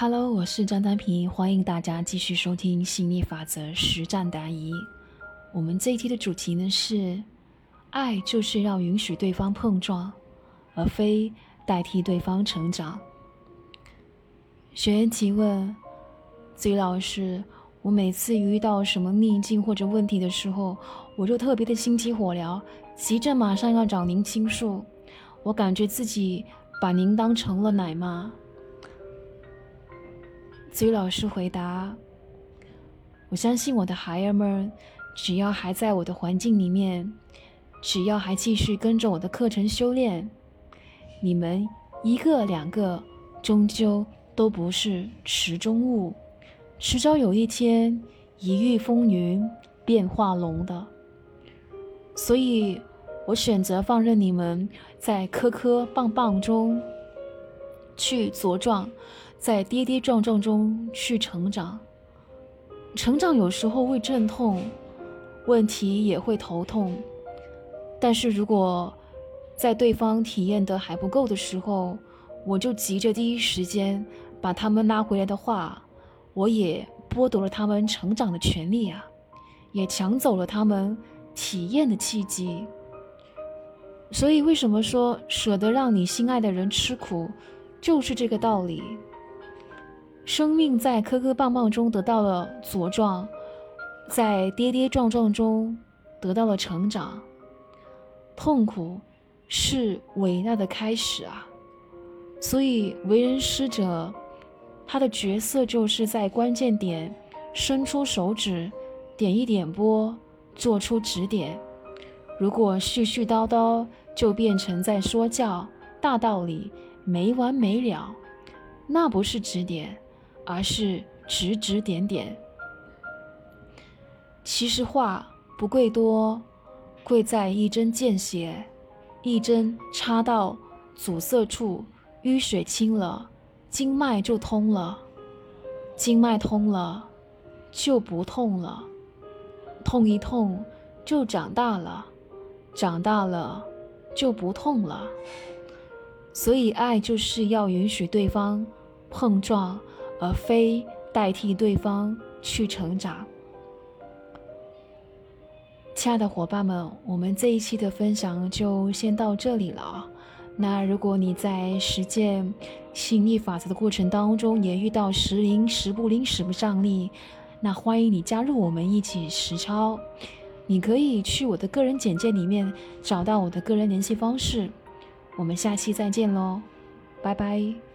Hello，我是张丹平，欢迎大家继续收听心理法则实战答疑。我们这一期的主题呢是：爱就是要允许对方碰撞，而非代替对方成长。学员提问：子老师，我每次遇到什么逆境或者问题的时候，我就特别的心急火燎，急着马上要找您倾诉。我感觉自己把您当成了奶妈。子瑜老师回答：“我相信我的孩儿们，只要还在我的环境里面，只要还继续跟着我的课程修炼，你们一个两个，终究都不是池中物，迟早有一天一遇风云变化龙的。所以，我选择放任你们在磕磕绊绊中去茁壮。”在跌跌撞撞中去成长，成长有时候会阵痛，问题也会头痛。但是如果在对方体验的还不够的时候，我就急着第一时间把他们拉回来的话，我也剥夺了他们成长的权利啊，也抢走了他们体验的契机。所以，为什么说舍得让你心爱的人吃苦，就是这个道理。生命在磕磕绊绊中得到了茁壮，在跌跌撞撞中得到了成长。痛苦是伟大的开始啊！所以为人师者，他的角色就是在关键点伸出手指，点一点拨，做出指点。如果絮絮叨叨，就变成在说教，大道理没完没了，那不是指点。而是指指点点。其实话不贵多，贵在一针见血。一针插到阻塞处，淤水清了，经脉就通了。经脉通了，就不痛了。痛一痛，就长大了。长大了，就不痛了。所以，爱就是要允许对方碰撞。而非代替对方去成长。亲爱的伙伴们，我们这一期的分享就先到这里了。那如果你在实践吸引力法则的过程当中也遇到时灵时不灵时不上力，那欢迎你加入我们一起实操。你可以去我的个人简介里面找到我的个人联系方式。我们下期再见喽，拜拜。